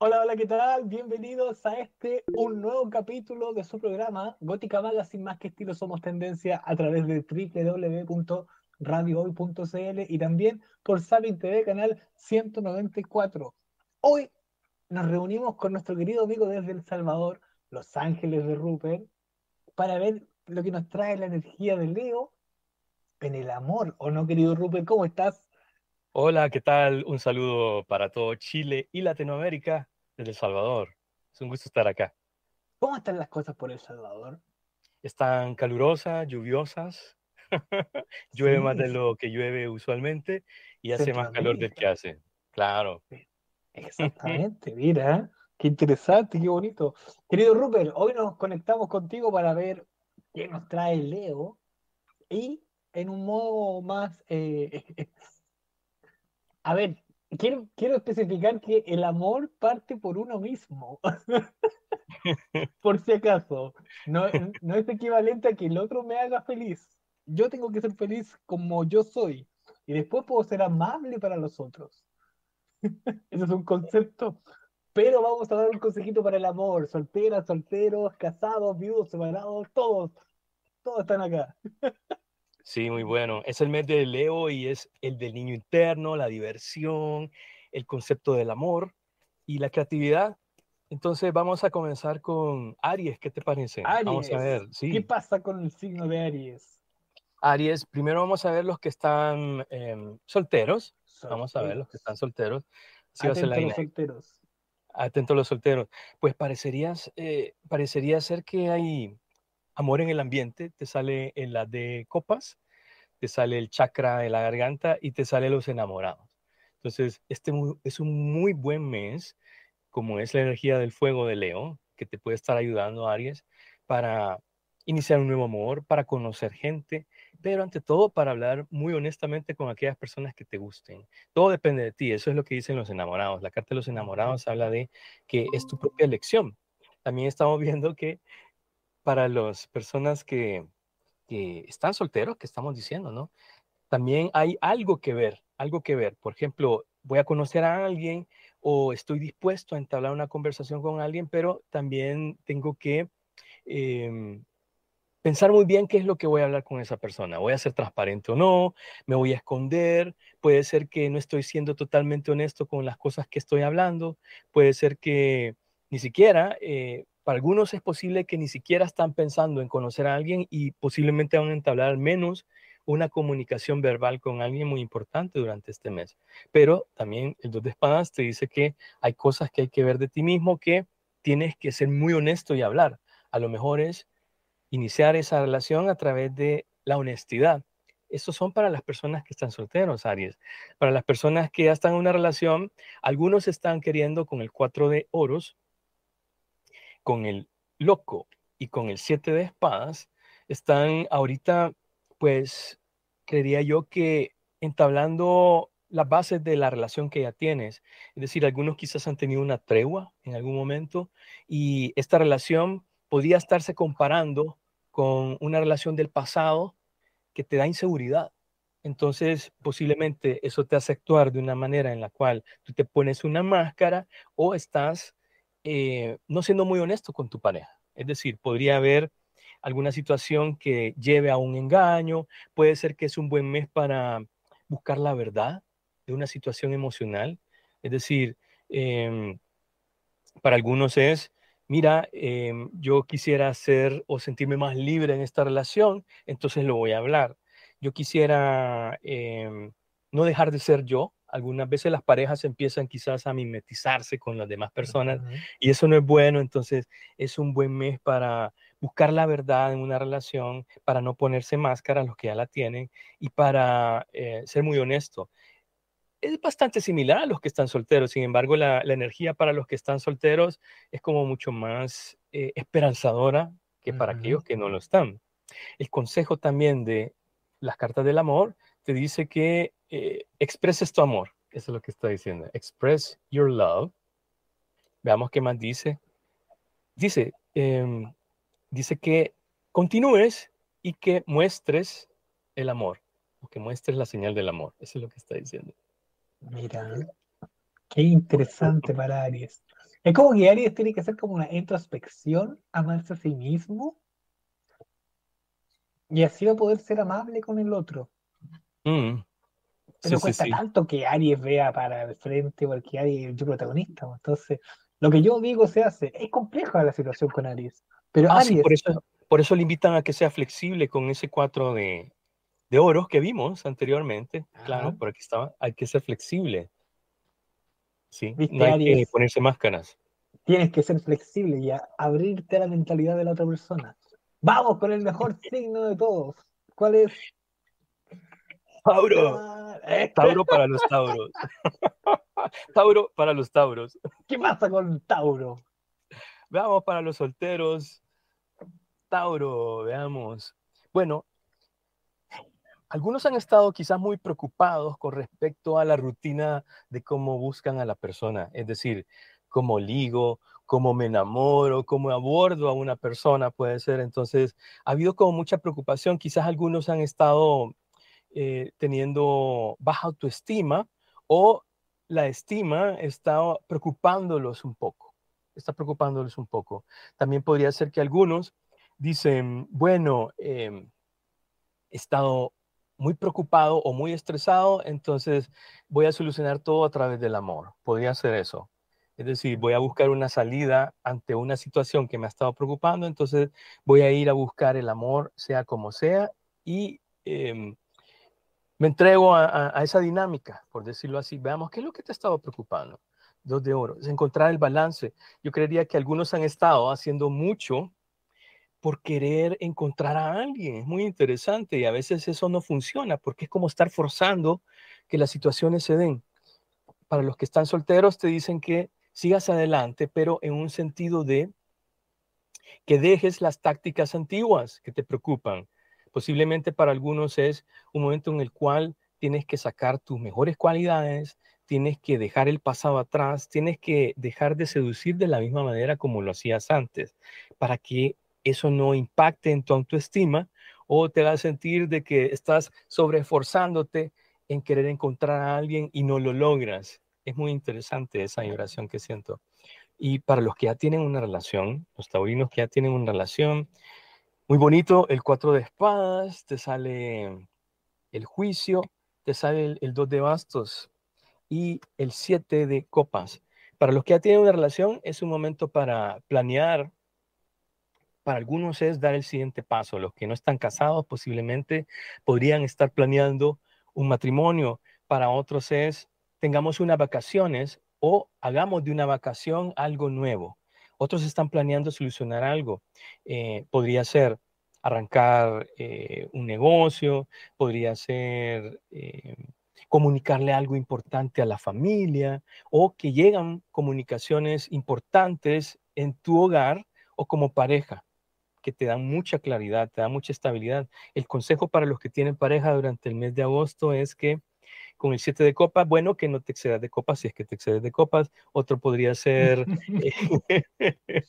Hola, hola, ¿qué tal? Bienvenidos a este, un nuevo capítulo de su programa Gótica Sin más que estilo somos tendencia a través de www.radiohoy.cl y también por Sabin TV canal 194. Hoy nos reunimos con nuestro querido amigo desde El Salvador, Los Ángeles de Rupert, para ver lo que nos trae la energía de Leo en el amor, ¿o no, querido Rupert? ¿Cómo estás? Hola, ¿qué tal? Un saludo para todo Chile y Latinoamérica desde El Salvador. Es un gusto estar acá. ¿Cómo están las cosas por El Salvador? Están calurosas, lluviosas. llueve más de lo que llueve usualmente y hace más calor del que hace. Claro. Exactamente, mira, qué interesante, qué bonito. Querido Rupert, hoy nos conectamos contigo para ver qué nos trae Leo y en un modo más eh, A ver, quiero, quiero especificar que el amor parte por uno mismo. por si acaso. No, no es equivalente a que el otro me haga feliz. Yo tengo que ser feliz como yo soy. Y después puedo ser amable para los otros. Ese es un concepto. Pero vamos a dar un consejito para el amor. Solteras, solteros, casados, viudos, separados, todos. Todos están acá. Sí, muy bueno. Es el mes de Leo y es el del niño interno, la diversión, el concepto del amor y la creatividad. Entonces vamos a comenzar con Aries, ¿qué te parece? Aries. Vamos a ver, sí. ¿Qué pasa con el signo de Aries? Aries, primero vamos a ver los que están em, solteros. Vamos a ver los que están solteros. Atento a los solteros. Atento a los solteros. Pues parecerías, eh, parecería ser que hay amor en el ambiente, te sale en la de copas, te sale el chakra de la garganta y te sale los enamorados. Entonces, este es un muy buen mes, como es la energía del fuego de Leo, que te puede estar ayudando, Aries, para iniciar un nuevo amor, para conocer gente, pero ante todo para hablar muy honestamente con aquellas personas que te gusten. Todo depende de ti, eso es lo que dicen los enamorados. La carta de los enamorados habla de que es tu propia elección. También estamos viendo que para las personas que, están solteros, que estamos diciendo, ¿no? También hay algo que ver, algo que ver. Por ejemplo, voy a conocer a alguien o estoy dispuesto a entablar una conversación con alguien, pero también tengo que em, pensar muy bien qué es lo que voy a hablar con esa persona. ¿Voy a ser transparente o no? ¿Me voy a esconder? Puede ser que no estoy siendo totalmente honesto con las cosas que estoy hablando. Puede ser que ni siquiera eh, para algunos es posible que ni siquiera están pensando en conocer a alguien y posiblemente van a entablar al menos una comunicación verbal con alguien muy importante durante este mes. Pero también el dos de espadas te dice que hay cosas que hay que ver de ti mismo que tienes que ser muy honesto y hablar. A lo mejor es iniciar esa relación a través de la honestidad. Estos son para las personas que están solteros, Aries. Para las personas que ya están en una relación, algunos están queriendo con el cuatro de oros con el loco y con el siete de espadas están ahorita, pues, creería yo que entablando las bases de la relación que ya tienes. Es decir, algunos quizás han tenido una tregua en algún momento y esta relación podría estarse comparando con una relación del pasado que te da inseguridad. Entonces, posiblemente eso te hace actuar de una manera en la cual tú te pones una máscara o estás eh, no siendo muy honesto con tu pareja. Es decir, podría haber alguna situación que lleve a un engaño, puede ser que es un buen mes para buscar la verdad de una situación emocional. Es decir, em, para algunos es, mira, em, yo quisiera ser o sentirme más libre en esta relación, entonces lo voy a hablar. Yo quisiera em, no dejar de ser yo, algunas veces las parejas empiezan quizás a mimetizarse con las demás personas y eso no es bueno, entonces es un buen mes para buscar la verdad en una relación, para no ponerse máscara a los que ya la tienen y para eh, ser muy honesto. Es bastante similar a los que están solteros, sin embargo la, energía para los que están solteros es como mucho más eh, esperanzadora que para aquellos que no lo están. El consejo también de las cartas del amor te dice que eh, expreses tu amor. Eso es lo que está diciendo. Express your love. Veamos qué más dice. Dice, em, dice que continúes y que muestres el amor, o que muestres la señal del amor. Eso es lo que está diciendo. Mira, qué interesante para Aries. Es como que Aries tiene que hacer como una introspección, amarse a sí mismo y así va a poder ser amable con el otro. Mm. Pero Sí, sí, cuesta sí. tanto que Aries vea para el frente porque Aries es el protagonista. pues. Entonces, lo que yo digo se hace. Es compleja la situación con Aries. Pero Ah, Aries, por eso, por eso le invitan a que sea flexible con ese cuatro de, de oros que vimos anteriormente. Claro, por aquí estaba. Hay que ser flexible. Sí, Viste, no hay que Aries. ponerse máscaras. tienes que ser flexible y a- abrirte a la mentalidad de la otra persona. Vamos con el mejor signo de todos. ¿Cuál es? Tauro. Tauro para los tauros. Tauro para los tauros. ¿Qué pasa con Tauro? Veamos para los solteros. Tauro, veamos. Bueno, algunos han estado quizás muy preocupados con respecto a la rutina de cómo buscan a la persona, es decir, cómo ligo, cómo me enamoro, cómo abordo a una persona, puede ser. Entonces, ha habido como mucha preocupación. Quizás algunos han estado eh, teniendo baja autoestima o la estima está preocupándolos un poco, está preocupándolos un poco. También podría ser que algunos dicen, bueno, eh, he estado muy preocupado o muy estresado, entonces voy a solucionar todo a través del amor. Podría ser eso. Es decir, voy a buscar una salida ante una situación que me ha estado preocupando, entonces voy a ir a buscar el amor, sea como sea, y eh, me entrego a, esa dinámica, por decirlo así. Veamos, ¿qué es lo que te estaba preocupando? Dos de oro, es encontrar el balance. Yo creería que algunos han estado haciendo mucho por querer encontrar a alguien. Es muy interesante y a veces eso no funciona porque es como estar forzando que las situaciones se den. Para los que están solteros te dicen que sigas adelante, pero en un sentido de que dejes las tácticas antiguas que te preocupan. Posiblemente para algunos es un momento en el cual tienes que sacar tus mejores cualidades, tienes que dejar el pasado atrás, tienes que dejar de seducir de la misma manera como lo hacías antes, para que eso no impacte en tu autoestima o te haga sentir de que estás sobreesforzándote en querer encontrar a alguien y no lo logras. Es muy interesante esa vibración que siento. Y para los que ya tienen una relación, los taurinos que ya tienen una relación, muy bonito, el cuatro de espadas, te sale el juicio, te sale el, el dos de bastos y el siete de copas. Para los que ya tienen una relación, es un momento para planear. Para algunos es dar el siguiente paso. Los que no están casados posiblemente podrían estar planeando un matrimonio. Para otros es tengamos unas vacaciones o hagamos de una vacación algo nuevo. Otros están planeando solucionar algo. Eh, podría ser arrancar eh, un negocio, podría ser eh, comunicarle algo importante a la familia o que llegan comunicaciones importantes en tu hogar o como pareja que te dan mucha claridad, te dan mucha estabilidad. El consejo para los que tienen pareja durante el mes de agosto es que con el 7 de copas, bueno, que no te excedas de copas, si es que te excedes de copas. Otro podría ser,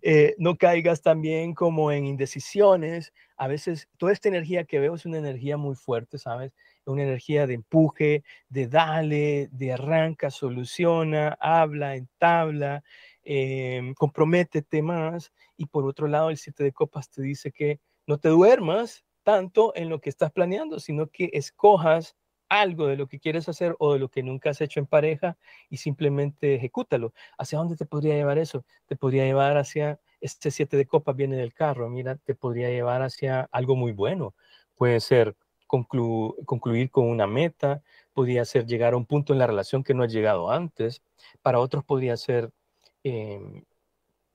eh, no caigas también como en indecisiones. A veces toda esta energía que veo es una energía muy fuerte, ¿sabes? Una energía de empuje, de dale, de arranca, soluciona, habla, entabla, eh, comprométete más. Y por otro lado, el 7 de copas te dice que no te duermas tanto en lo que estás planeando, sino que escojas algo de lo que quieres hacer o de lo que nunca has hecho en pareja y simplemente ejecútalo. ¿Hacia dónde te podría llevar eso? Te podría llevar hacia, este siete de copas viene del carro, mira, te podría llevar hacia algo muy bueno. Puede ser conclu concluir con una meta, podría ser llegar a un punto en la relación que no has llegado antes. Para otros podría ser eh,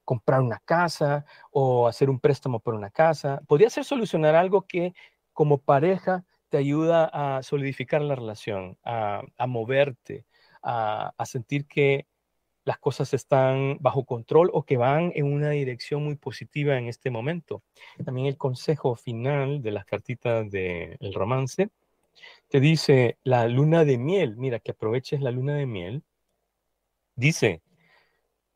comprar una casa o hacer un préstamo por una casa. Podría ser solucionar algo que como pareja te ayuda a solidificar la relación, a, moverte, a, a, sentir que las cosas están bajo control o que van en una dirección muy positiva en este momento. También el consejo final de las cartitas del de romance te dice la luna de miel, mira, que aproveches la luna de miel. Dice,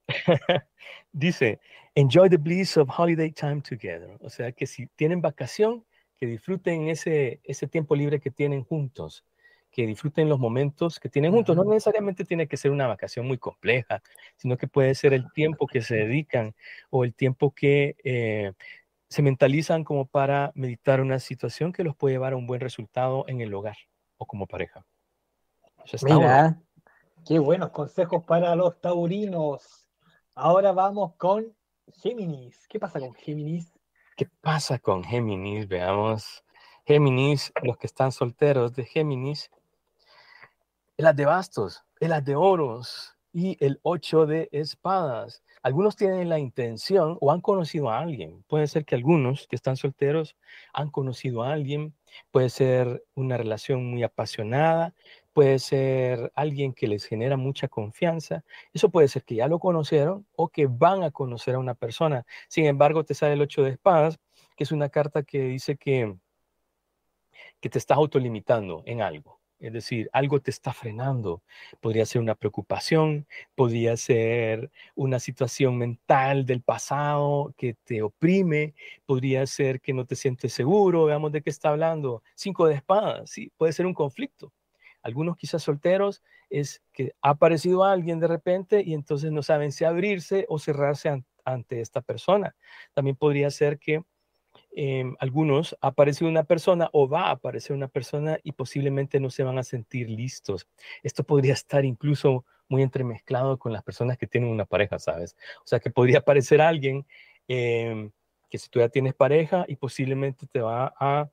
dice, enjoy the bliss of holiday time together. O sea, que si tienen vacación, que disfruten ese, ese tiempo libre que tienen juntos, que disfruten los momentos que tienen juntos. No necesariamente tiene que ser una vacación muy compleja, sino que puede ser el tiempo que se dedican o el tiempo que eh, se mentalizan como para meditar una situación que los puede llevar a un buen resultado en el hogar o como pareja. Mira, qué buenos consejos para los taurinos. Ahora vamos con Géminis. ¿Qué pasa con Géminis? ¿Qué pasa con Géminis? Veamos. Géminis, los que están solteros de Géminis, las de bastos, las de oros y el ocho de espadas. Algunos tienen la intención o han conocido a alguien. Puede ser que algunos que están solteros han conocido a alguien. Puede ser una relación muy apasionada. Puede ser alguien que les genera mucha confianza. Eso puede ser que ya lo conocieron o que van a conocer a una persona. Sin embargo, te sale el ocho de espadas, que es una carta que dice que, que te estás autolimitando en algo. Es decir, algo te está frenando. Podría ser una preocupación, podría ser una situación mental del pasado que te oprime, podría ser que no te sientes seguro, veamos de qué está hablando. Cinco de espadas, sí, puede ser un conflicto. Algunos quizás solteros es que ha aparecido alguien de repente y entonces no saben si abrirse o cerrarse ante esta persona. También podría ser que Em, algunos ha aparecido una persona o va a aparecer una persona y posiblemente no se van a sentir listos. Esto podría estar incluso muy entremezclado con las personas que tienen una pareja, ¿sabes? O sea, que podría aparecer alguien em, que si tú ya tienes pareja y posiblemente te va a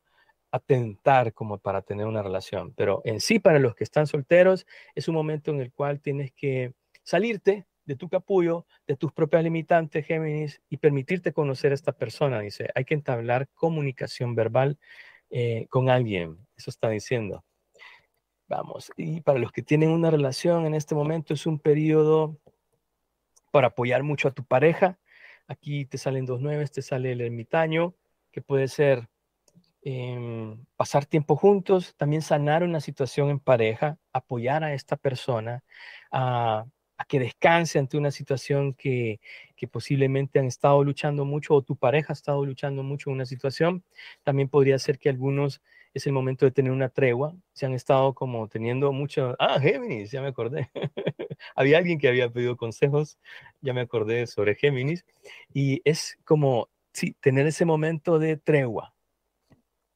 atentar como para tener una relación. Pero en sí, para los que están solteros, es un momento en el cual tienes que salirte de tu capullo, de tus propias limitantes, Géminis, y permitirte conocer a esta persona. Dice, hay que entablar comunicación verbal eh, con alguien. Eso está diciendo. Vamos, y para los que tienen una relación en este momento es un periodo para apoyar mucho a tu pareja. Aquí te salen dos nueves, te sale el ermitaño, que puede ser em, pasar tiempo juntos, también sanar una situación en pareja, apoyar a esta persona, a que descanse ante una situación que, que, posiblemente han estado luchando mucho o tu pareja ha estado luchando mucho en una situación. También podría ser que algunos es el momento de tener una tregua. Se han estado como teniendo mucho... Ah, Géminis, ya me acordé. había alguien que había pedido consejos, ya me acordé sobre Géminis. Y es como, sí, tener ese momento de tregua.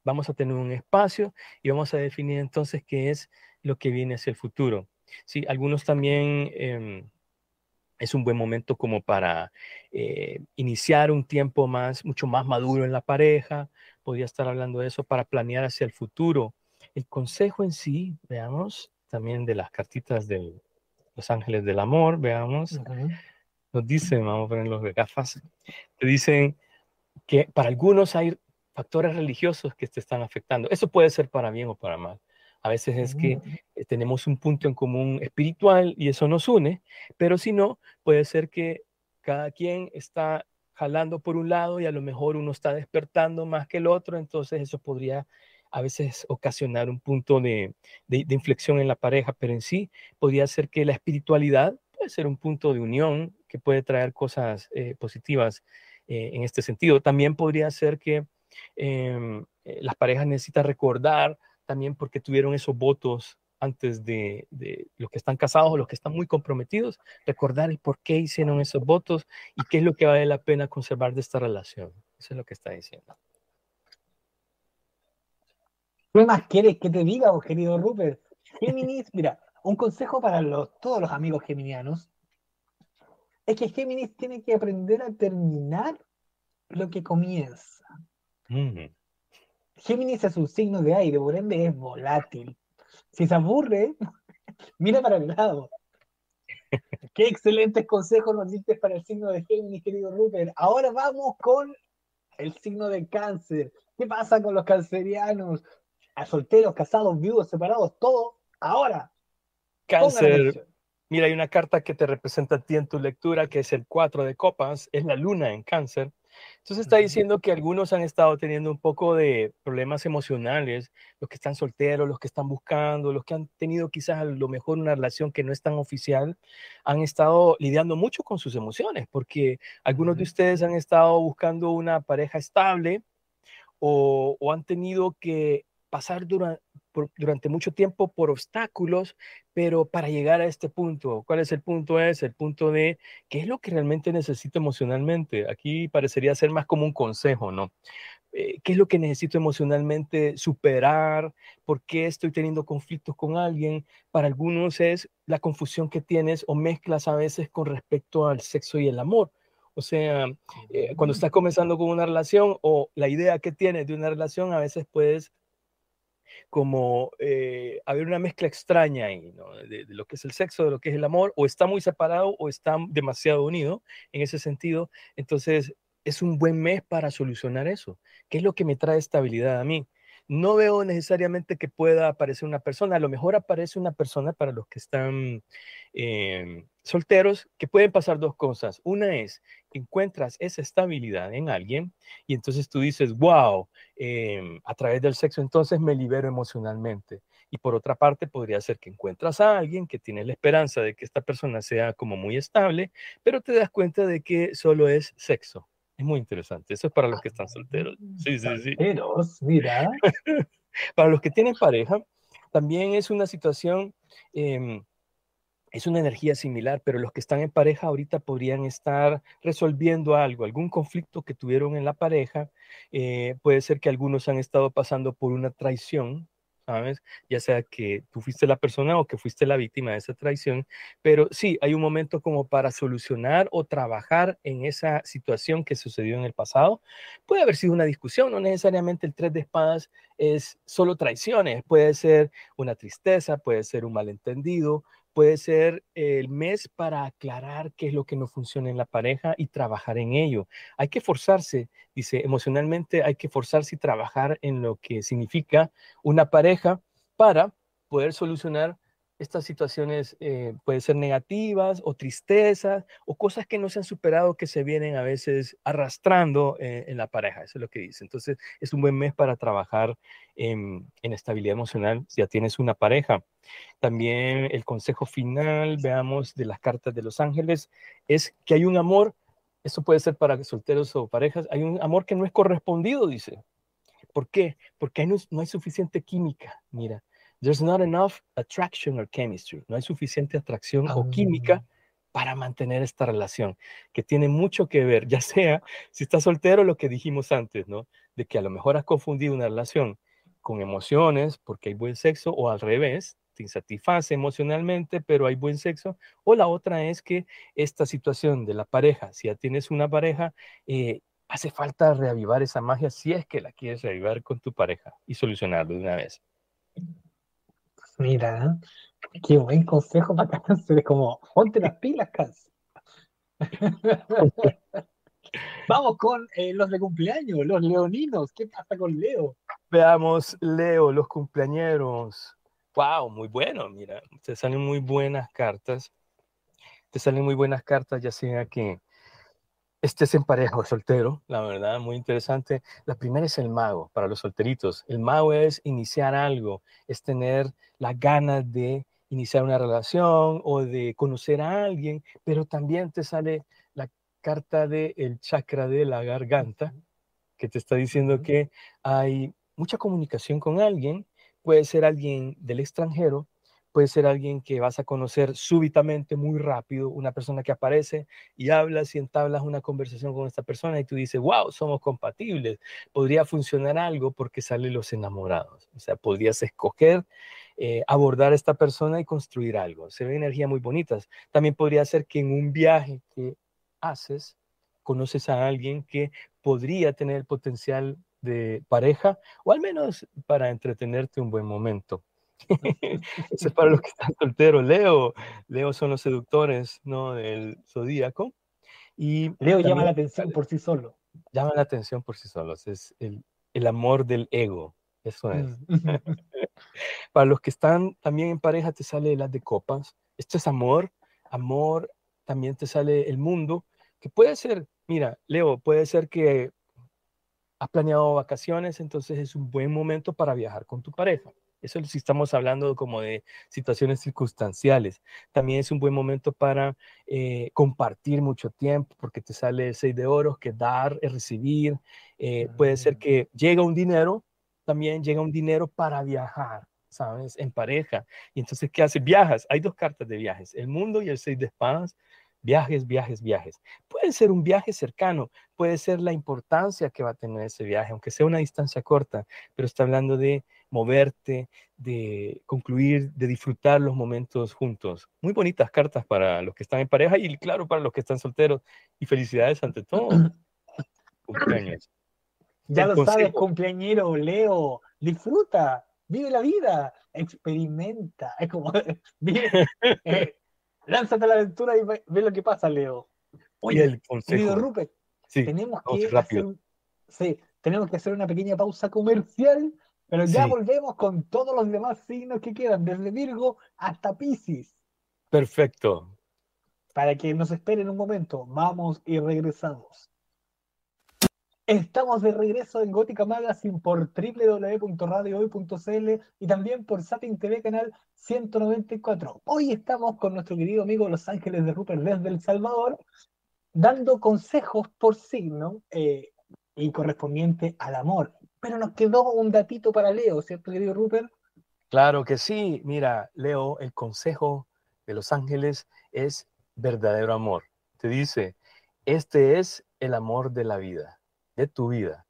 Vamos a tener un espacio y vamos a definir entonces qué es lo que viene hacia el futuro. Sí, algunos también em, es un buen momento como para eh, iniciar un tiempo más, mucho más maduro en la pareja. Podría estar hablando de eso para planear hacia el futuro. El consejo en sí, veamos, también de las cartitas de los ángeles del amor, veamos. Nos dicen, vamos a poner los gafas, te dicen que para algunos hay factores religiosos que te están afectando. Eso puede ser para bien o para mal. A veces es que mm. eh, tenemos un punto en común espiritual y eso nos une, pero si no, puede ser que cada quien está jalando por un lado y a lo mejor uno está despertando más que el otro, entonces eso podría a veces ocasionar un punto de, inflexión en la pareja, pero en sí podría ser que la espiritualidad puede ser un punto de unión que puede traer cosas eh, positivas eh, en este sentido. También podría ser que em, las parejas necesitan recordar también porque tuvieron esos votos antes de, los que están casados o los que están muy comprometidos, recordar el por qué hicieron esos votos y qué es lo que vale la pena conservar de esta relación. Eso es lo que está diciendo. ¿Qué más quieres que te diga, querido Rupert? Géminis, mira, un consejo para los, todos los amigos geminianos es que Géminis tiene que aprender a terminar lo que comienza. Mm. Géminis es un signo de aire, por ende es volátil. Si se aburre, mira para el lado. Qué excelentes consejos nos diste para el signo de Géminis, querido Rupert. Ahora vamos con el signo de cáncer. ¿Qué pasa con los cancerianos? A solteros, casados, viudos, separados, todo. Ahora. Cáncer. Mira, hay una carta que te representa a ti en tu lectura, que es el 4 de copas, es la luna en cáncer. Entonces está diciendo que algunos han estado teniendo un poco de problemas emocionales, los que están solteros, los que están buscando, los que han tenido quizás a lo mejor una relación que no es tan oficial, han estado lidiando mucho con sus emociones, porque algunos de ustedes han estado buscando una pareja estable o, han tenido que pasar durante mucho tiempo por obstáculos, pero para llegar a este punto, ¿cuál es el punto? Es el punto de qué es lo que realmente necesito emocionalmente. Aquí parecería ser más como un consejo, ¿no? Eh, qué es lo que necesito emocionalmente superar, por qué estoy teniendo conflictos con alguien. Para algunos es la confusión que tienes o mezclas a veces con respecto al sexo y el amor. O sea, eh, cuando estás comenzando con una relación o la idea que tienes de una relación, a veces puedes como eh, haber una mezcla extraña ahí, de, lo que es el sexo, de lo que es el amor, o está muy separado o está demasiado unido en ese sentido. Entonces, es un buen mes para solucionar eso. ¿Qué es lo que me trae estabilidad a mí? No veo necesariamente que pueda aparecer una persona, a lo mejor aparece una persona para los que están em, solteros, que pueden pasar dos cosas. Una es, encuentras esa estabilidad en alguien y entonces tú dices, wow, em, a través del sexo entonces me libero emocionalmente. Y por otra parte, podría ser que encuentras a alguien que tiene la esperanza de que esta persona sea como muy estable, pero te das cuenta de que solo es sexo es muy interesante. Eso es para los que están solteros. Ah, sí, sí, sí. Solteros, mira. para los que tienen pareja, también es una situación, em, es una energía similar, pero los que están en pareja ahorita podrían estar resolviendo algo, algún conflicto que tuvieron en la pareja. Eh, puede ser que algunos han estado pasando por una traición ¿sabes? Ya sea que tú fuiste la persona o que fuiste la víctima de esa traición, pero sí, hay un momento como para solucionar o trabajar en esa situación que sucedió en el pasado. Puede haber sido una discusión, no necesariamente el tres de espadas es solo traiciones, puede ser una tristeza, puede ser un malentendido, puede ser el mes para aclarar qué es lo que no funciona en la pareja y trabajar en ello. Hay que forzarse, dice, emocionalmente hay que forzarse y trabajar en lo que significa una pareja para poder solucionar estas situaciones eh, pueden ser negativas o tristezas o cosas que no se han superado que se vienen a veces arrastrando eh, en la pareja. Eso es lo que dice. Entonces es un buen mes para trabajar en, estabilidad emocional si ya tienes una pareja. También el consejo final, veamos, de las cartas de los ángeles, es que hay un amor, eso puede ser para solteros o parejas, hay un amor que no es correspondido, dice. ¿Por qué? Porque no, no hay suficiente química, mira There's not enough attraction or chemistry. No hay suficiente atracción o química ah. para mantener esta relación, que tiene mucho que ver, ya sea si estás soltero, lo que dijimos antes, ¿no? De que a lo mejor has confundido una relación con emociones porque hay buen sexo o al revés, te insatisface emocionalmente, pero hay buen sexo. O la otra es que esta situación de la pareja, si ya tienes una pareja, eh, hace falta reavivar esa magia si es que la quieres reavivar con tu pareja y solucionarlo de una vez. Mira, qué buen consejo para cáncer. Es como, ponte las pilas, cáncer. Vamos con eh, los de cumpleaños, los leoninos. ¿Qué pasa con Leo? Veamos, Leo, los cumpleañeros. Wow, muy bueno, mira, te salen muy buenas cartas. Te salen muy buenas cartas, ya sea que estés en pareja o soltero, la verdad, muy interesante. La primera es el mago, para los solteritos. El mago es iniciar algo, es tener la ganas de iniciar una relación o de conocer a alguien, pero también te sale la carta del el chakra de la garganta, que te está diciendo que hay mucha comunicación con alguien, puede ser alguien del extranjero, puede ser alguien que vas a conocer súbitamente, muy rápido, una persona que aparece y hablas y entablas una conversación con esta persona y tú dices, wow, somos compatibles, podría funcionar algo porque salen los enamorados. O sea, podrías escoger eh, abordar a esta persona y construir algo. Se ve energía muy bonitas. También podría ser que en un viaje que haces, conoces a alguien que podría tener el potencial de pareja o al menos para entretenerte un buen momento. Eso es para los que están solteros. Leo, Leo son los seductores ¿no? del zodíaco. Y Leo llama la atención por sí solo. Llama la atención por sí solos. Es el, el amor del ego. Eso es. Mm. para los que están también en pareja, te sale las de copas. Esto es amor. Amor, también te sale el mundo. Que puede ser, mira, Leo, puede ser que has planeado vacaciones, entonces es un buen momento para viajar con tu pareja. Eso si estamos hablando como de situaciones circunstanciales. También es un buen momento para eh, compartir mucho tiempo, porque te sale el seis de oros, que dar es recibir. Eh, puede ser ah. que llega un dinero, también llega un dinero para viajar. ¿sabes? En pareja. Y entonces, ¿qué hace? Viajas. Hay dos cartas de viajes, el mundo y el seis de espadas. Viajes, viajes, viajes. Puede ser un viaje cercano, puede ser la importancia que va a tener ese viaje, aunque sea una distancia corta, pero está hablando de moverte, de concluir, de disfrutar los momentos juntos. Muy bonitas cartas para los que están en pareja y claro, para los que están solteros. Y felicidades ante todo. Cumpleaños. Ya lo sabes, cumpleañero, Leo. Disfruta, vive la vida, experimenta. Es como, eh, lánzate a la aventura y ve, lo que pasa, Leo. Oye, el querido Rupert, tenemos que hacer, sí, tenemos que hacer una pequeña pausa comercial, pero ya volvemos con todos los demás signos que quedan, desde Virgo hasta Pisces. Perfecto. Para que nos esperen un momento, vamos y regresamos. Estamos de regreso en Gótica Magazine por www.radiohoy.cl y también por Satin TV canal 194. Hoy estamos con nuestro querido amigo Los Ángeles de Rupert desde El Salvador, dando consejos por signo eh, y correspondiente al amor. Pero nos quedó un datito para Leo, ¿cierto, querido Rupert? Claro que sí. Mira, Leo, el consejo de Los Ángeles es verdadero amor. Te dice, este es el amor de la vida de tu vida.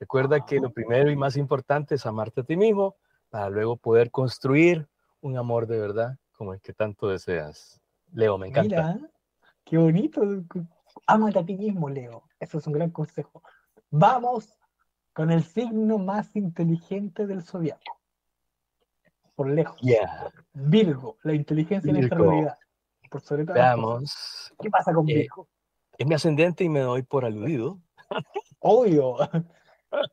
Recuerda que lo primero y más importante es amarte a ti mismo para luego poder construir un amor de verdad como el que tanto deseas. Leo, me encanta. Mira, qué bonito. Amate a ti mismo, Leo. Eso es un gran consejo. Vamos con el signo más inteligente del zodiaco. Por lejos. Virgo, la inteligencia en esta realidad. Por sobre todo. Veamos. ¿Qué pasa con eh, Virgo? Es mi ascendente y me doy por aludido. Obvio.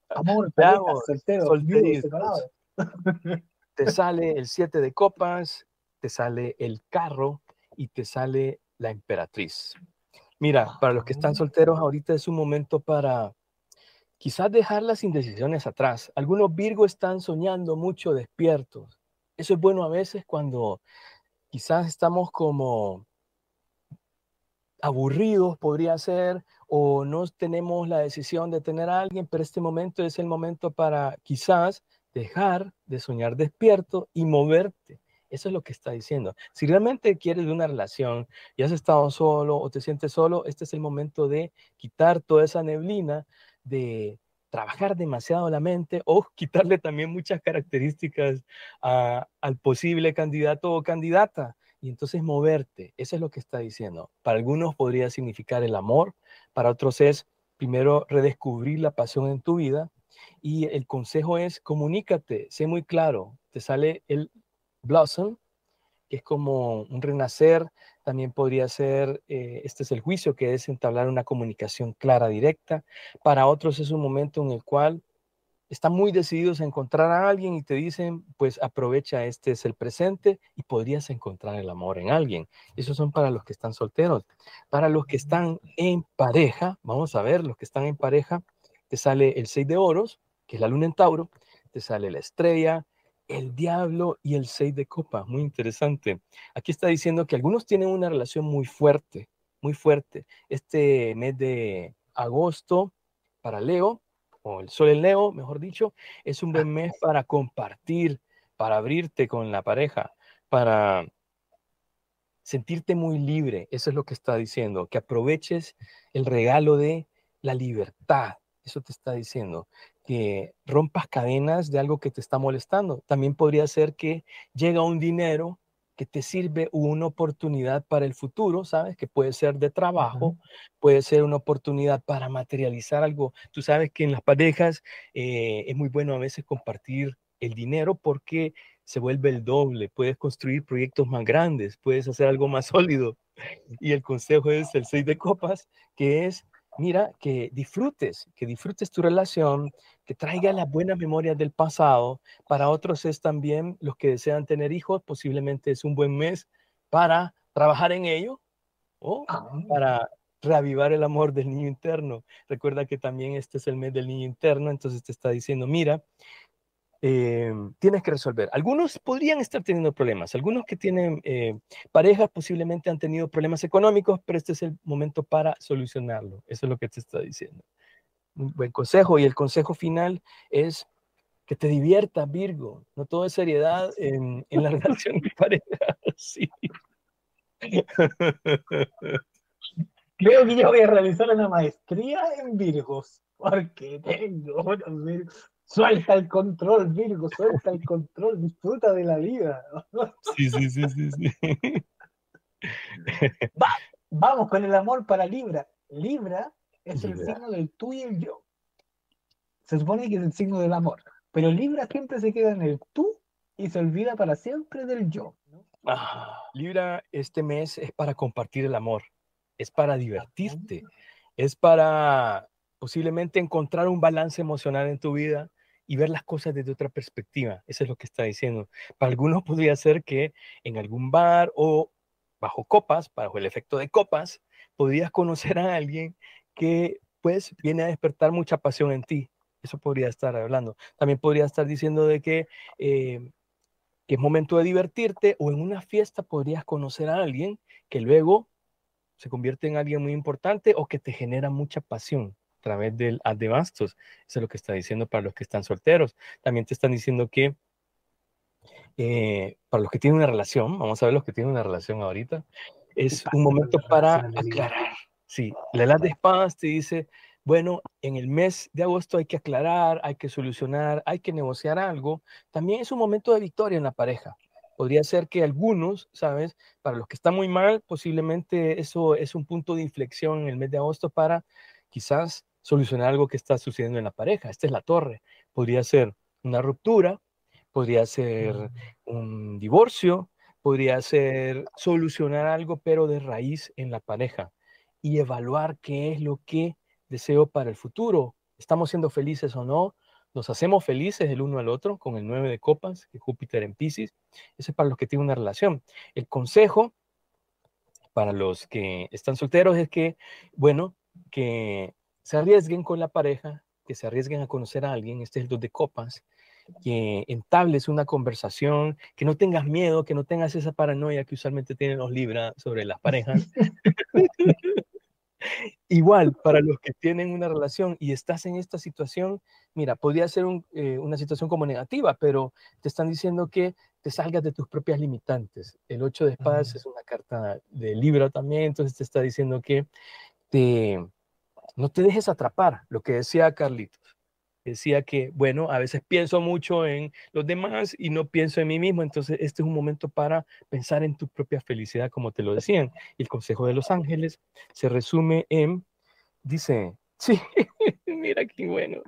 Amor, Te sale el 7 de copas, te sale el carro y te sale la emperatriz. Mira, para los que están solteros, ahorita es un momento para quizás dejar las indecisiones atrás. Algunos Virgos están soñando mucho despiertos. Eso es bueno a veces cuando quizás estamos como aburridos, podría ser, o no tenemos la decisión de tener a alguien, pero este momento es el momento para quizás dejar de soñar despierto y moverte. Eso es lo que está diciendo. Si realmente quieres una relación y has estado solo o te sientes solo, este es el momento de quitar toda esa neblina, de trabajar demasiado la mente o quitarle también muchas características al posible candidato o candidata y entonces moverte. Eso es lo que está diciendo. Para algunos podría significar el amor, para otros es primero redescubrir la pasión en tu vida y el consejo es comunícate, sé muy claro. Te sale el blossom, que es como un renacer, también podría ser, eh, este es el juicio, que es entablar una comunicación clara, directa. Para otros es un momento en el cual están muy decididos a encontrar a alguien y te dicen, pues aprovecha, este es el presente y podrías encontrar el amor en alguien. Esos son para los que están solteros. Para los que están en pareja, vamos a ver, los que están en pareja, te sale el 6 de oros, que es la luna en Tauro, te sale la estrella, el diablo y el 6 de copa. Muy interesante. Aquí está diciendo que algunos tienen una relación muy fuerte, muy fuerte. Este mes de agosto para Leo o el sol en Leo, mejor dicho, es un buen mes para compartir, para abrirte con la pareja, para sentirte muy libre. Eso es lo que está diciendo, que aproveches el regalo de la libertad. Eso te está diciendo, que rompas cadenas de algo que te está molestando. También podría ser que llega un dinero que te sirve una oportunidad para el futuro, ¿sabes? Que puede ser de trabajo, puede ser una oportunidad para materializar algo. Tú sabes que en las parejas eh, es muy bueno a veces compartir el dinero porque se vuelve el doble, puedes construir proyectos más grandes, puedes hacer algo más sólido. Y el consejo es el 6 de copas, que es mira, que disfrutes, que disfrutes tu relación, que traiga las buenas memorias del pasado. Para otros es también los que desean tener hijos, posiblemente es un buen mes para trabajar en ello o ah. para reavivar el amor del niño interno. Recuerda que también este es el mes del niño interno, entonces te está diciendo, mira, Em, tienes que resolver. Algunos podrían estar teniendo problemas, algunos que tienen eh, parejas posiblemente han tenido problemas económicos, pero este es el momento para solucionarlo. Eso es lo que te está diciendo. Un buen consejo y el consejo final es que te diviertas, Virgo. No todo es seriedad en, en la relación de pareja. Sí. Creo que yo voy a realizar una maestría en Virgos, porque tengo unos Virgos. Suelta el control, Virgo, suelta el control, disfruta de la vida. Sí, sí, sí, sí, sí. Va, vamos con el amor para Libra. Libra es el signo del tú y el yo. Se supone que es el signo del amor, pero Libra siempre se queda en el tú y se olvida para siempre del yo. Ah, Libra, este mes es para compartir el amor, es para divertirte, es para posiblemente encontrar un balance emocional en tu vida y ver las cosas desde otra perspectiva. Eso es lo que está diciendo. Para algunos podría ser que en algún bar o bajo copas, bajo el efecto de copas, podrías conocer a alguien que pues viene a despertar mucha pasión en ti. Eso podría estar hablando. También podría estar diciendo de que, eh, que es momento de divertirte o en una fiesta podrías conocer a alguien que luego se convierte en alguien muy importante o que te genera mucha pasión través del ad de bastos. Eso es lo que está diciendo para los que están solteros. También te están diciendo que eh, para los que tienen una relación, vamos a ver los que tienen una relación ahorita, es un momento para aclarar. Sí, la edad de espadas te dice, bueno, en el mes de agosto hay que aclarar, hay que solucionar, hay que negociar algo. También es un momento de victoria en la pareja. Podría ser que algunos, ¿sabes? Para los que están muy mal, posiblemente eso es un punto de inflexión en el mes de agosto para quizás solucionar algo que está sucediendo en la pareja. Esta es la torre. Podría ser una ruptura, podría ser un divorcio, podría ser solucionar algo, pero de raíz en la pareja y evaluar qué es lo que deseo para el futuro. ¿Estamos siendo felices o no? ¿Nos hacemos felices el uno al otro con el 9 de copas, que Júpiter en Pisces? Eso es para los que tienen una relación. El consejo para los que están solteros es que, bueno, que se arriesguen con la pareja, que se arriesguen a conocer a alguien. Este es el 2 de copas que entables una conversación, que no tengas miedo, que no tengas esa paranoia que usualmente tienen los Libra sobre las parejas. Igual, para los que tienen una relación y estás en esta situación, mira, podría ser eh, una situación como negativa, pero te están diciendo que te salgas de tus propias limitantes. El 8 de espadas es una carta de Libra también, entonces te está diciendo que te, no te dejes atrapar, lo que decía Carlitos decía que, bueno, a veces pienso mucho en los demás y no pienso en mí mismo, entonces este es un momento para pensar en tu propia felicidad, como te lo decían. Y el consejo de los ángeles se resume en, dice, sí, mira qué bueno,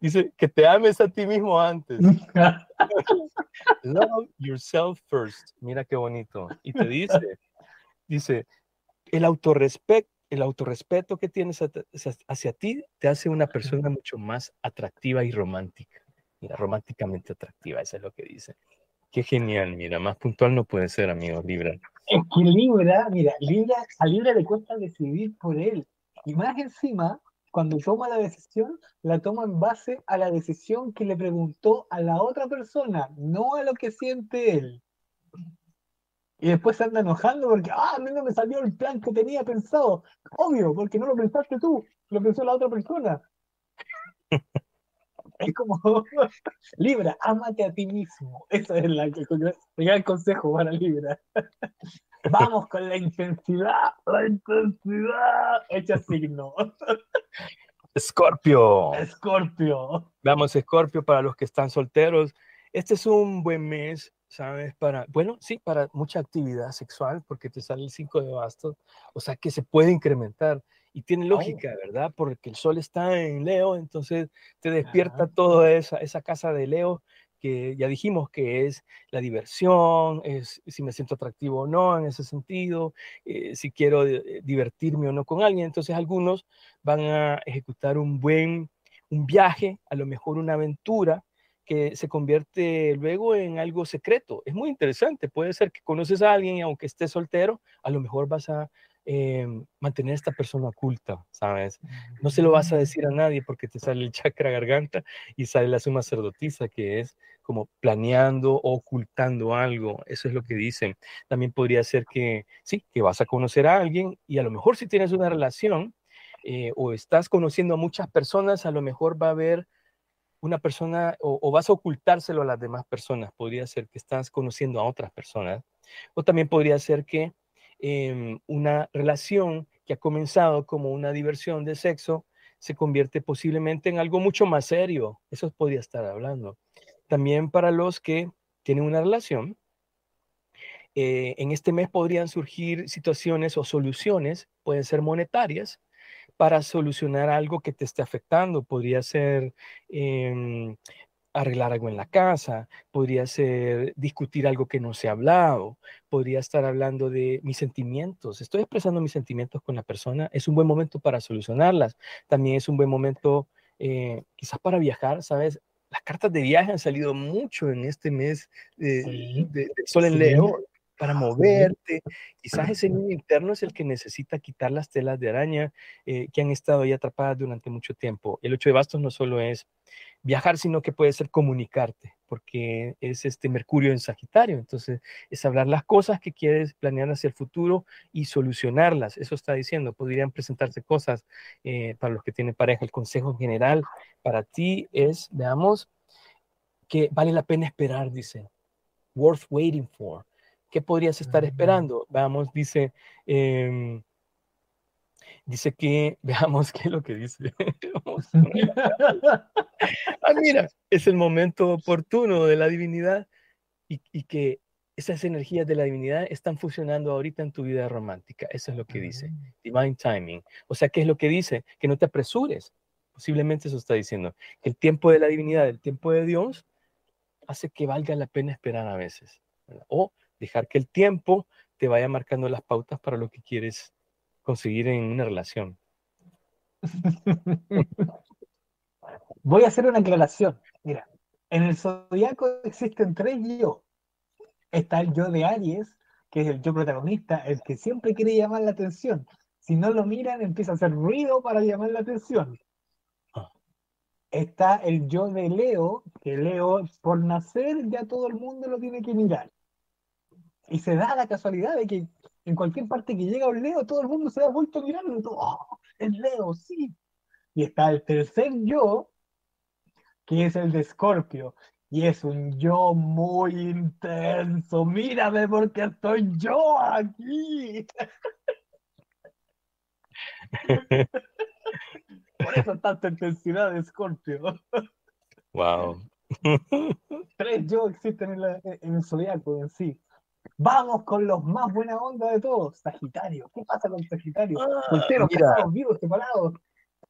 dice, que te ames a ti mismo antes. Love yourself first, mira qué bonito. Y te dice, dice, el autorrespeto el autorrespeto que tienes hacia, ti te hace una persona mucho más atractiva y romántica. Mira, románticamente atractiva, eso es lo que dice. Qué genial, mira, más puntual no puede ser, amigo Libra. Es que Libra, mira, Libra, a Libra le cuesta decidir por él. Y más encima, cuando toma la decisión, la toma en base a la decisión que le preguntó a la otra persona, no a lo que siente él. Y después se anda enojando porque, ah, a mí no me salió el plan que tenía pensado. Obvio, porque no lo pensaste tú, lo pensó la otra persona. es como, Libra, ámate a ti mismo. Ese es la, el consejo para Libra. Vamos con la intensidad, la intensidad. Echa signo. Escorpio. Escorpio. Vamos, Escorpio, para los que están solteros. Este es un buen mes ¿sabes? Para, bueno, sí, para mucha actividad sexual, porque te sale el 5 de bastos, o sea que se puede incrementar. Y tiene lógica, ¿verdad? Porque el sol está en Leo, entonces te despierta toda esa, esa casa de Leo, que ya dijimos que es la diversión, es si me siento atractivo o no en ese sentido, eh, si quiero eh, divertirme o no con alguien. Entonces algunos van a ejecutar un buen, un viaje, a lo mejor una aventura, que se convierte luego en algo secreto. Es muy interesante. Puede ser que conoces a alguien y aunque esté soltero, a lo mejor vas a em, mantener a esta persona oculta, ¿sabes? No se lo vas a decir a nadie porque te sale el chakra garganta y sale la suma sacerdotisa, que es como planeando o ocultando algo. Eso es lo que dicen. También podría ser que, sí, que vas a conocer a alguien y a lo mejor si tienes una relación eh, o estás conociendo a muchas personas, a lo mejor va a haber una persona o, vas a ocultárselo a las demás personas. Podría ser que estás conociendo a otras personas. O también podría ser que em, una relación que ha comenzado como una diversión de sexo se convierte posiblemente en algo mucho más serio. Eso podría estar hablando. También para los que tienen una relación, eh, en este mes podrían surgir situaciones o soluciones, pueden ser monetarias, para solucionar algo que te esté afectando. Podría ser em, arreglar algo en la casa, podría ser discutir algo que no se ha hablado, podría estar hablando de mis sentimientos. Estoy expresando mis sentimientos con la persona. Es un buen momento para solucionarlas. También es un buen momento eh, quizás para viajar, ¿sabes? Las cartas de viaje han salido mucho en este mes de, Sol en Leo para moverte. Quizás ese niño interno es el que necesita quitar las telas de araña eh, que han estado ahí atrapadas durante mucho tiempo. El ocho de bastos no solo es viajar, sino que puede ser comunicarte, porque es este Mercurio en Sagitario. Entonces, es hablar las cosas que quieres planear hacia el futuro y solucionarlas. Eso está diciendo. Podrían presentarse cosas eh, para los que tienen pareja. El consejo general para ti es, veamos, que vale la pena esperar, dice. Worth waiting for ¿Qué podrías estar esperando? Veamos, dice, em, dice que, veamos qué es lo que dice. ah, mira, es el momento oportuno de la divinidad y, que esas energías de la divinidad están funcionando ahorita en tu vida romántica. Eso es lo que dice. Ah. Divine timing. O sea, ¿qué es lo que dice? Que no te apresures. Posiblemente eso está diciendo. Que el tiempo de la divinidad, el tiempo de Dios, hace que valga la pena esperar a veces. O dejar que el tiempo te vaya marcando las pautas para lo que quieres conseguir en una relación. Voy a hacer una aclaración. Mira, en el zodiaco existen tres yo. Está el yo de Aries, que es el yo protagonista, el que siempre quiere llamar la atención. Si no lo miran, empieza a hacer ruido para llamar la atención. Está el yo de Leo, que Leo por nacer ya todo el mundo lo tiene que mirar. Y se da la casualidad de que en cualquier parte que llega un Leo, todo el mundo se da vuelto mirando. ¡Oh, es Leo, sí! Y está el tercer yo, que es el de Scorpio. Y es un yo muy intenso. Mírame porque estoy yo aquí. Por eso tanta intensidad de Scorpio. Wow. Tres yo existen en, en el zodiaco en sí. Vamos con los más buena onda de todos, Sagitario. ¿Qué pasa con Sagitario? Ah, Solteros, casados, vivos, separados.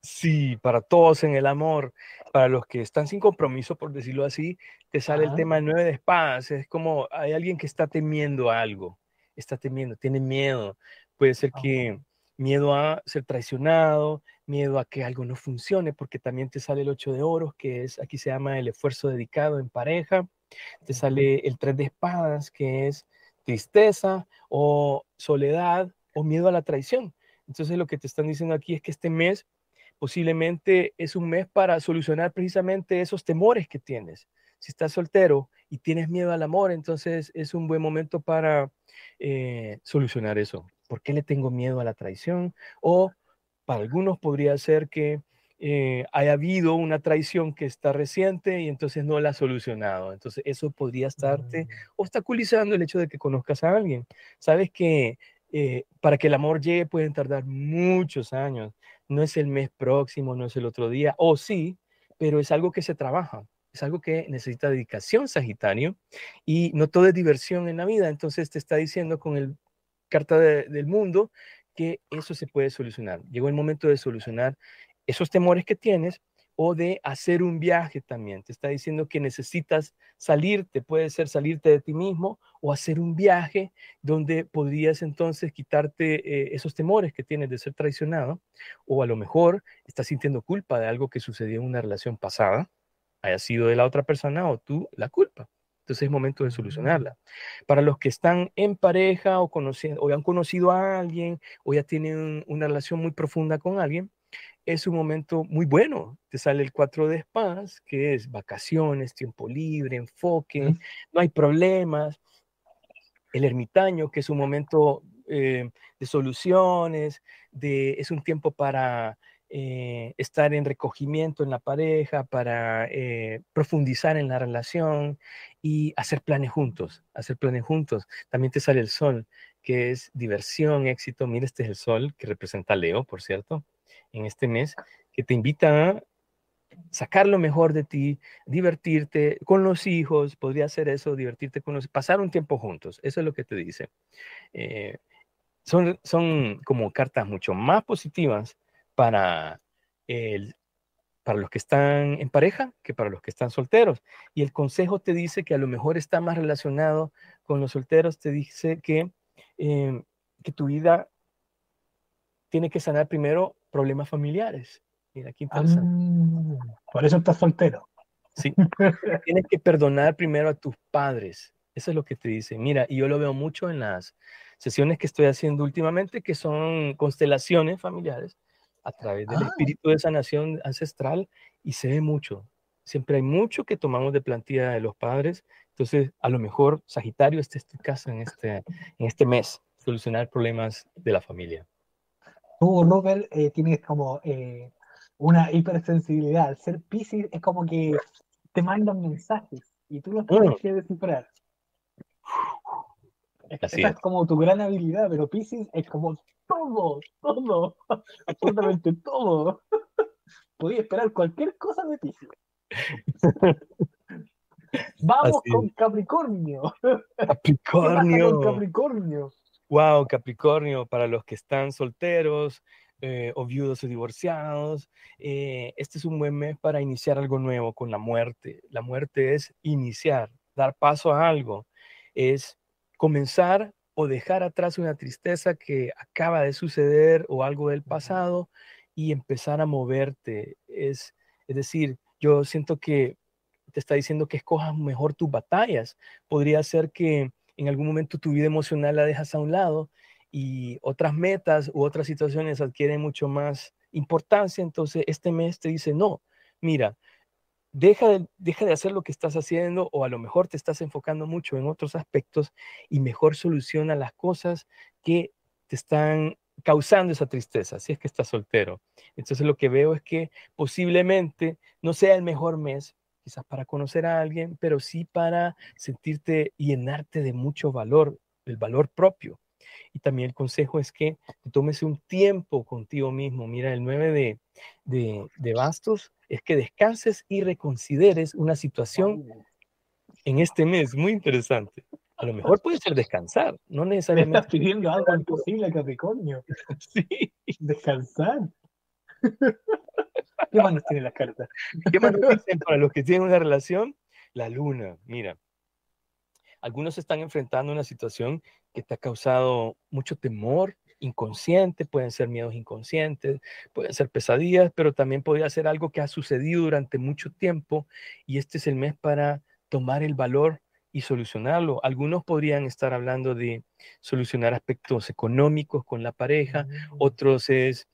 Sí, para todos en el amor, para los que están sin compromiso, por decirlo así, te sale el tema nueve de espadas. Es como hay alguien que está temiendo algo, está temiendo, tiene miedo. Puede ser que miedo a ser traicionado, miedo a que algo no funcione, porque también te sale el ocho de oros, que es aquí se llama el esfuerzo dedicado en pareja. Te sale el tres de espadas, que es tristeza o soledad o miedo a la traición. Entonces lo que te están diciendo aquí es que este mes posiblemente es un mes para solucionar precisamente esos temores que tienes. Si estás soltero y tienes miedo al amor, entonces es un buen momento para eh, solucionar eso. ¿Por qué le tengo miedo a la traición? O para algunos podría ser que eh, haya habido una traición que está reciente y entonces no la ha solucionado. Entonces eso podría estarte mm. obstaculizando el hecho de que conozcas a alguien. Sabes que eh, para que el amor llegue pueden tardar muchos años. No es el mes próximo, no es el otro día, o sí, pero es algo que se trabaja. Es algo que necesita dedicación, Sagitario, y no todo es diversión en la vida. Entonces te está diciendo con el carta del mundo que eso se puede solucionar. Llegó el momento de solucionar esos temores que tienes o de hacer un viaje también. Te está diciendo que necesitas salirte, puede ser salirte de ti mismo o hacer un viaje donde podrías entonces quitarte eh, esos temores que tienes de ser traicionado o a lo mejor estás sintiendo culpa de algo que sucedió en una relación pasada, haya sido de la otra persona o tú la culpa. Entonces es momento de solucionarla. Para los que están en pareja o, conociendo, o han conocido a alguien o ya tienen una relación muy profunda con alguien, es un momento muy bueno. Te sale el 4 de espadas, que es vacaciones, tiempo libre, enfoque, no hay problemas. El ermitaño, que es un momento eh, de soluciones, de, es un tiempo para eh, estar en recogimiento en la pareja, para eh, profundizar en la relación y hacer planes juntos, hacer planes juntos. También te sale el sol, que es diversión, éxito. Mira, este es el sol que representa Leo, por cierto, en este mes, que te invita a sacar lo mejor de ti, divertirte con los hijos, podría ser eso, divertirte con los, pasar un tiempo juntos, eso es lo que te dice. Eh, son, son como cartas mucho más positivas para, el, para los que están en pareja que para los que están solteros. Y el consejo te dice que a lo mejor está más relacionado con los solteros, te dice que, em, que tu vida tiene que sanar primero problemas familiares. Mira, qué interesante. Ah, por eso estás soltero. Sí, tienes que perdonar primero a tus padres. Eso es lo que te dice. Mira, y yo lo veo mucho en las sesiones que estoy haciendo últimamente, que son constelaciones familiares a través del ah. espíritu de sanación ancestral y se ve mucho. Siempre hay mucho que tomamos de plantilla de los padres. Entonces, a lo mejor, Sagitario, este es tu casa en este, en este mes, solucionar problemas de la familia. Tú, Robert, eh, tienes como eh, una hipersensibilidad. Al ser Pisces es como que te mandan mensajes y tú los tienes mm. que descifrar. Esa es. como tu gran habilidad, pero Pisces es como todo, todo, absolutamente todo. Podía esperar cualquier cosa de Pisces. Vamos con Capricornio. Capricornio. Capricornio. Wow, Capricornio, para los que están solteros, eh, o viudos o divorciados. Eh, este es un buen mes para iniciar algo nuevo con la muerte. La muerte es iniciar, dar paso a algo, es comenzar o dejar atrás una tristeza que acaba de suceder o algo del pasado y empezar a moverte. Es, es decir, yo siento que te está diciendo que escojas mejor tus batallas. Podría ser que en algún momento tu vida emocional la dejas a un lado y otras metas u otras situaciones adquieren mucho más importancia. Entonces, este mes te dice, no, mira, deja de, deja de hacer lo que estás haciendo o a lo mejor te estás enfocando mucho en otros aspectos y mejor soluciona las cosas que te están causando esa tristeza, si es que estás soltero. Entonces lo que veo es que posiblemente no sea el mejor mes, quizás para conocer a alguien, pero sí para sentirte llenarte de mucho valor, el valor propio. Y también el consejo es que te tomes un tiempo contigo mismo. Mira, el 9 de, de, de bastos es que descanses y reconsideres una situación en este mes. Muy interesante. A lo mejor puede ser descansar, no necesariamente. estás pidiendo algo imposible, Capricornio. sí. Descansar. ¿Qué más nos tiene las cartas? ¿Qué más nos dicen para los que tienen una relación? La luna, mira. Algunos están enfrentando una situación que te ha causado mucho temor inconsciente, pueden ser miedos inconscientes, pueden ser pesadillas, pero también podría ser algo que ha sucedido durante mucho tiempo y este es el mes para tomar el valor y solucionarlo. Algunos podrían estar hablando de solucionar aspectos económicos con la pareja, mm. otros es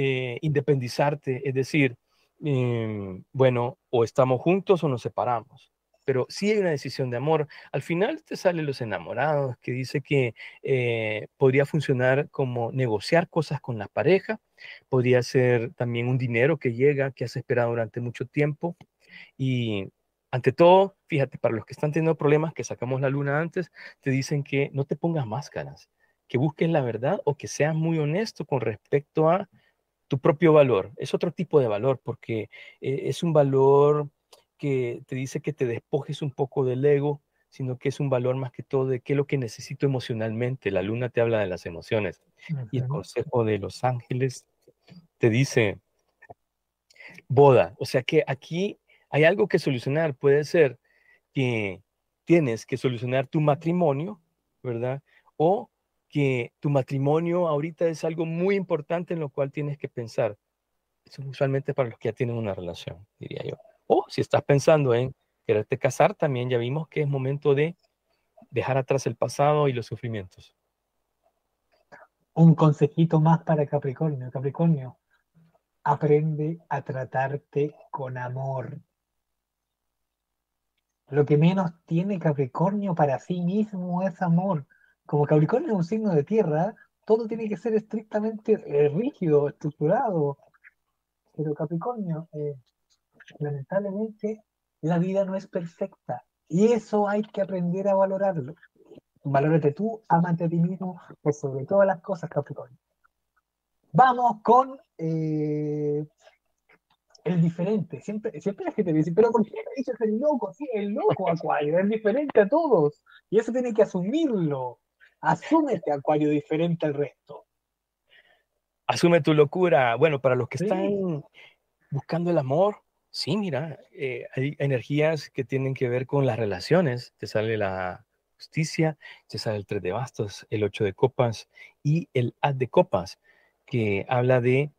eh, independizarte, es decir, em, bueno, o estamos juntos o nos separamos pero sí hay una decisión de amor. Al final te salen los enamorados, que dice que eh, podría funcionar como negociar cosas con la pareja, podría ser también un dinero que llega, que has esperado durante mucho tiempo. Y ante todo, fíjate, para los que están teniendo problemas, que sacamos la luna antes, te dicen que no te pongas máscaras, que busques la verdad o que seas muy honesto con respecto a tu propio valor. Es otro tipo de valor porque eh, es un valor que te dice que te despojes un poco del ego, sino que es un valor más que todo de qué es lo que necesito emocionalmente. La luna te habla de las emociones. Y el consejo de los ángeles te dice, boda. O sea que aquí hay algo que solucionar. Puede ser que tienes que solucionar tu matrimonio, ¿verdad? O que tu matrimonio ahorita es algo muy importante en lo cual tienes que pensar. Eso usualmente para los que ya tienen una relación, diría yo. O si estás pensando en quererte casar, también ya vimos que es momento de dejar atrás el pasado y los sufrimientos. Un consejito más para Capricornio. Capricornio, aprende a tratarte con amor. Lo que menos tiene Capricornio para sí mismo es amor. Como Capricornio es un signo de tierra, todo tiene que ser estrictamente eh, rígido, estructurado. pero Capricornio, eh, lamentablemente la vida no es perfecta y eso hay que aprender a valorarlo. Valórate tú, amate a ti mismo por sobre todas las cosas, Capricornio. Vamos con eh, el diferente. Siempre, siempre la gente dice, pero ¿por qué me dices el loco? Sí, el loco, Acuario, es diferente a todos. Y eso tiene que asumirlo. Asúmete, Acuario, diferente al resto. Asume tu locura. Bueno, para los que están buscando el amor, sí, mira, eh, hay energías que tienen que ver con las relaciones. Te sale la justicia, te sale el tres de bastos, el ocho de copas y el as de copas, que habla de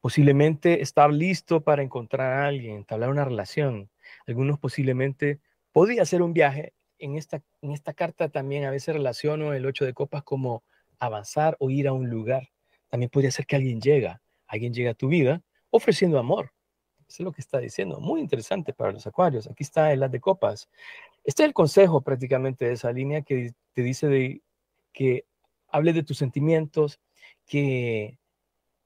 posiblemente estar listo para encontrar a alguien, entablar una relación. Algunos posiblemente podría hacer un viaje. En esta, en esta carta también a veces relaciono el ocho de copas como avanzar o ir a un lugar. También podría ser que alguien llega, alguien llega a tu vida ofreciendo amor. Eso es lo que está diciendo. Muy interesante para los acuarios. Aquí está el as de copas. Este es el consejo prácticamente de esa línea que te dice de que hable de tus sentimientos, que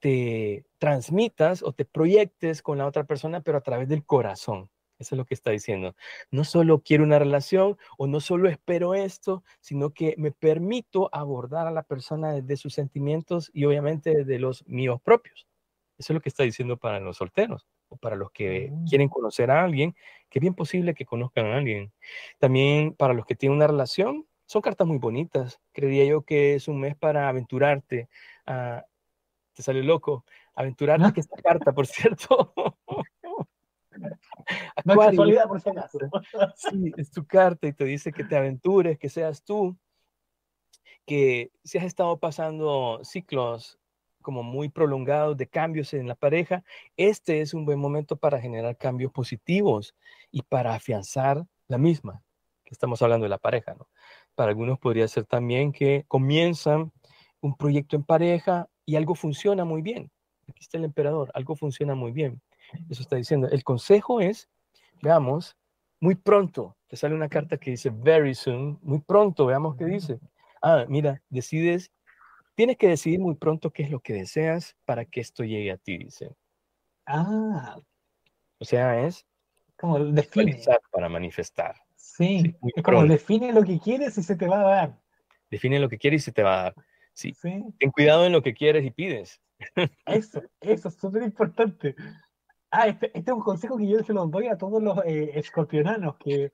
te transmitas o te proyectes con la otra persona, pero a través del corazón. Eso es lo que está diciendo. No solo quiero una relación o no solo espero esto, sino que me permito abordar a la persona desde sus sentimientos y obviamente desde los míos propios. Eso es lo que está diciendo para los solteros o para los que mm. quieren conocer a alguien, que es bien posible que conozcan a alguien. También para los que tienen una relación, son cartas muy bonitas. Creería yo que es un mes para aventurarte, a, te sale loco. Aventurarte que esta carta, por cierto. no es casualidad, por si acaso. sí, es tu carta y te dice que te aventures, que seas tú, que si has estado pasando ciclos como muy prolongados de cambios en la pareja, este es un buen momento para generar cambios positivos y para afianzar la misma, que estamos hablando de la pareja, ¿no? Para algunos podría ser también que comienzan un proyecto en pareja y algo funciona muy bien. Aquí está el emperador, algo funciona muy bien. Eso está diciendo. El consejo es, veamos, muy pronto, te sale una carta que dice very soon, muy pronto, veamos qué dice. Ah, mira, decides, tienes que decidir muy pronto qué es lo que deseas para que esto llegue a ti, dice. Ah. O sea, es como define para manifestar. Sí, es como define lo que quieres y se te va a dar. Define lo que quieres y se te va a dar. Sí. Ten cuidado en lo que quieres y pides. Eso, eso es súper importante. Ah, este, este, es un consejo que yo se lo doy a todos los eh, escorpionanos, que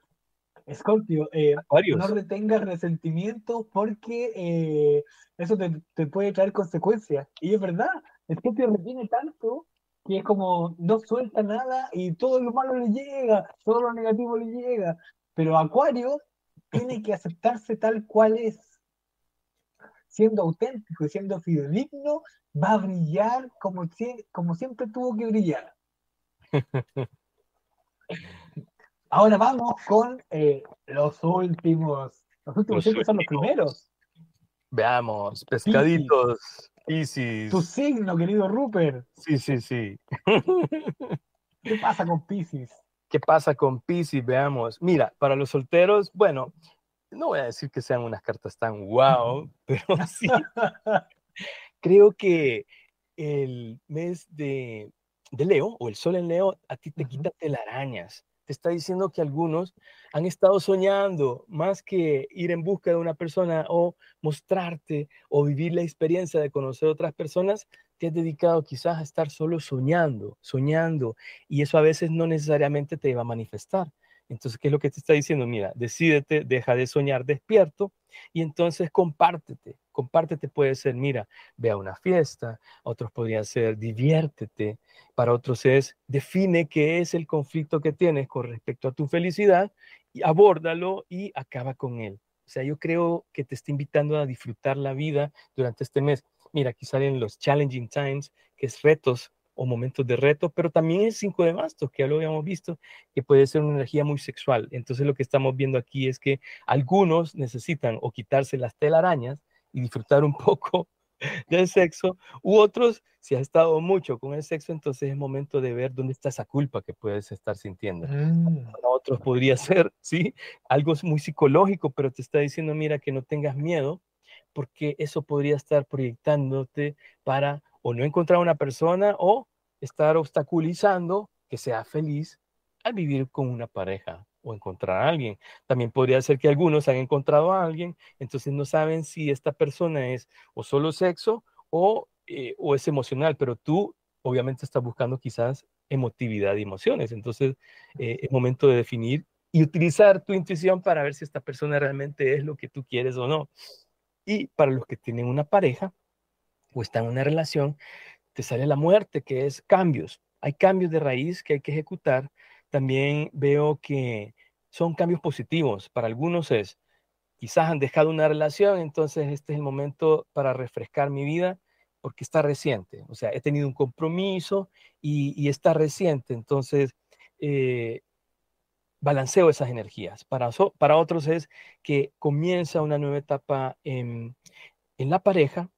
Escorpio, eh, no retengas resentimiento porque eh, eso te, te, puede traer consecuencias. Y es verdad, Escorpio retiene tanto que es como no suelta nada y todo lo malo le llega, todo lo negativo le llega. Pero Acuario tiene que aceptarse tal cual es siendo auténtico y siendo fidedigno, va a brillar como, como siempre tuvo que brillar. Ahora vamos con eh, los últimos. Los últimos siempre son los primeros. Veamos, pescaditos, Piscis. Tu signo, querido Rupert. Sí, sí, sí. ¿Qué pasa con Piscis? ¿Qué pasa con Piscis? Veamos. Mira, para los solteros, bueno, no voy a decir que sean unas cartas tan wow, pero sí. Creo que el mes de, Leo o el sol en Leo a ti te quita telarañas. Te está diciendo que algunos han estado soñando más que ir en busca de una persona o mostrarte o vivir la experiencia de conocer otras personas, te has dedicado quizás a estar solo soñando, soñando, y eso a veces no necesariamente te va a manifestar. Entonces, ¿qué es lo que te está diciendo? Mira, decídete, deja de soñar despierto y entonces compártete. Compártete puede ser, mira, ve a una fiesta, otros podrían ser, diviértete, para otros es, define qué es el conflicto que tienes con respecto a tu felicidad y abórdalo y acaba con él. O sea, yo creo que te está invitando a disfrutar la vida durante este mes. Mira, aquí salen los challenging times, que es retos o momentos de reto, pero también el 5 de bastos, que ya lo habíamos visto, que puede ser una energía muy sexual. Entonces lo que estamos viendo aquí es que algunos necesitan o quitarse las telarañas y disfrutar un poco del sexo, u otros, si has estado mucho con el sexo, entonces es momento de ver dónde está esa culpa que puedes estar sintiendo. Mm. Para otros podría ser, ¿sí? Algo muy psicológico, pero te está diciendo, mira, que no tengas miedo, porque eso podría estar proyectándote para o no encontrar una persona o estar obstaculizando que sea feliz al vivir con una pareja o encontrar a alguien. También podría ser que algunos han encontrado a alguien, entonces no saben si esta persona es o solo sexo o, eh, o es emocional, pero tú obviamente estás buscando quizás emotividad y emociones. Entonces eh, es momento de definir y utilizar tu intuición para ver si esta persona realmente es lo que tú quieres o no. Y para los que tienen una pareja o están en una relación, te sale la muerte, que es cambios. Hay cambios de raíz que hay que ejecutar. También veo que son cambios positivos. Para algunos es, quizás han dejado una relación, entonces este es el momento para refrescar mi vida porque está reciente. O sea, he tenido un compromiso y, está reciente. Entonces, eh, balanceo esas energías. Para, para otros es que comienza una nueva etapa en, en la pareja.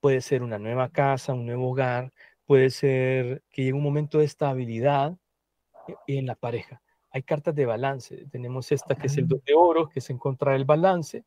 Puede ser una nueva casa, un nuevo hogar. Puede ser que llegue un momento de estabilidad e, en la pareja. Hay cartas de balance. Tenemos esta que es el dos de oro, que es encontrar el balance.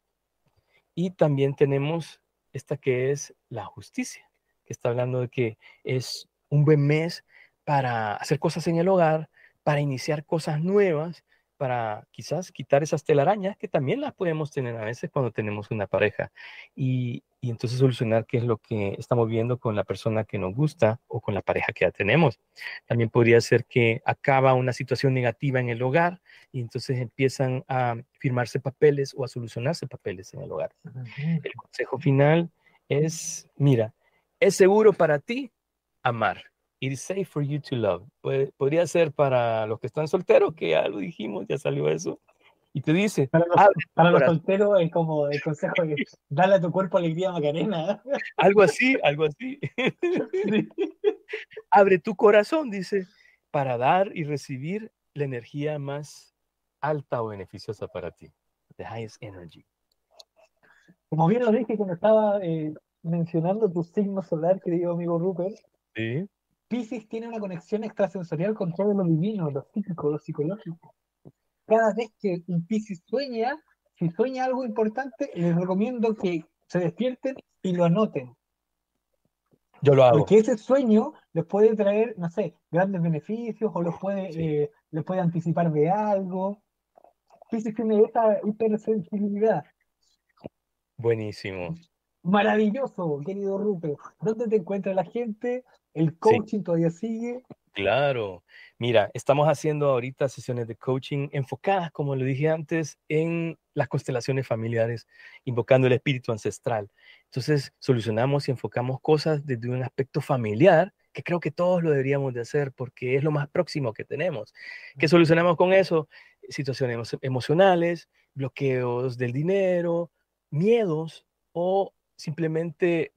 Y también tenemos esta que es la justicia, que está hablando de que es un buen mes para hacer cosas en el hogar, para iniciar cosas nuevas, para quizás quitar esas telarañas que también las podemos tener a veces cuando tenemos una pareja y, y, entonces solucionar qué es lo que estamos viendo con la persona que nos gusta o con la pareja que ya tenemos. También podría ser que acaba una situación negativa en el hogar y entonces empiezan a firmarse papeles o a solucionarse papeles en el hogar. El consejo final es, mira, es seguro para ti amar. It is safe for you to love. podría ser para los que están solteros, que ya lo dijimos, ya salió eso. Y te dice, para los, solteros es como el consejo de dale a tu cuerpo alegría Macarena. Algo así, algo así. Abre tu corazón, dice, para dar y recibir la energía más alta o beneficiosa para ti. The highest energy. Como bien lo dije cuando estaba eh, mencionando tu signo solar, querido amigo Rupert. Sí. Pisces tiene una conexión extrasensorial con todo lo divino, lo psíquico, lo psicológico. Cada vez que un Pisces sueña, si sueña algo importante, les recomiendo que se despierten y lo anoten. Yo lo hago. Porque ese sueño les puede traer, no sé, grandes beneficios o los puede, eh, les puede anticipar de algo. Pisces tiene esa hipersensibilidad. Buenísimo. Maravilloso, querido Rupert. ¿Dónde te encuentra la gente? ¿El coaching todavía sigue? Claro. Mira, estamos haciendo ahorita sesiones de coaching enfocadas, como lo dije antes, en las constelaciones familiares, invocando el espíritu ancestral. Entonces, solucionamos y enfocamos cosas desde un aspecto familiar, que creo que todos lo deberíamos de hacer porque es lo más próximo que tenemos. ¿Qué solucionamos con eso? Situaciones emocionales, bloqueos del dinero, miedos o simplemente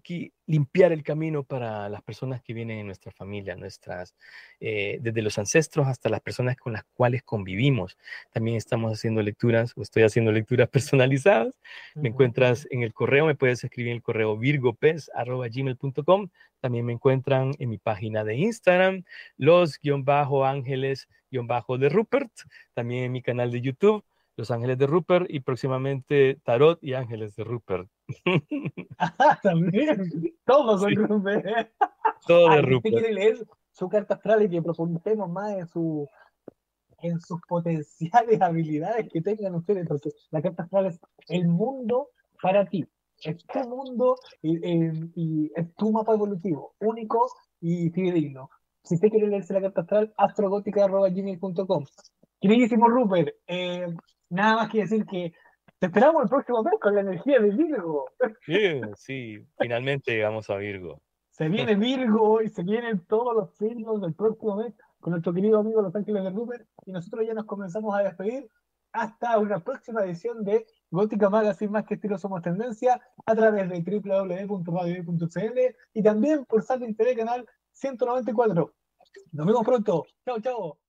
limpiar el camino para las personas que vienen en nuestra familia, nuestras, eh, desde los ancestros hasta las personas con las cuales convivimos. También estamos haciendo lecturas, o estoy haciendo lecturas personalizadas. Me encuentras en el correo, me puedes escribir en el correo virgopez.gmail.com. También me encuentran en mi página de Instagram, los-ángeles-de Rupert. También en mi canal de YouTube los Ángeles de Rupert y próximamente Tarot y Ángeles de Rupert. Ah, también, todos son Rupert. Todo de Rupert. quiere leer su carta astral y que profundicemos más en su en sus potenciales habilidades que tengan ustedes, porque la carta astral es el mundo para ti, es tu mundo y, es tu mapa evolutivo, único y fidedigno. Si usted quiere leerse la carta astral, astrogótica.gmail.com. Queridísimo Rupert, eh, nada más que decir que te esperamos el próximo mes con la energía de Virgo. Sí, sí, finalmente llegamos a Virgo. Se viene Virgo y se vienen todos los signos del próximo mes con nuestro querido amigo Los Ángeles de Rupert y nosotros ya nos comenzamos a despedir hasta una próxima edición de Gótica Magazine Más que Estilo Somos Tendencia a través de www.radio.cl y también por Satin TV Canal 194. Nos vemos pronto. Chao, chao.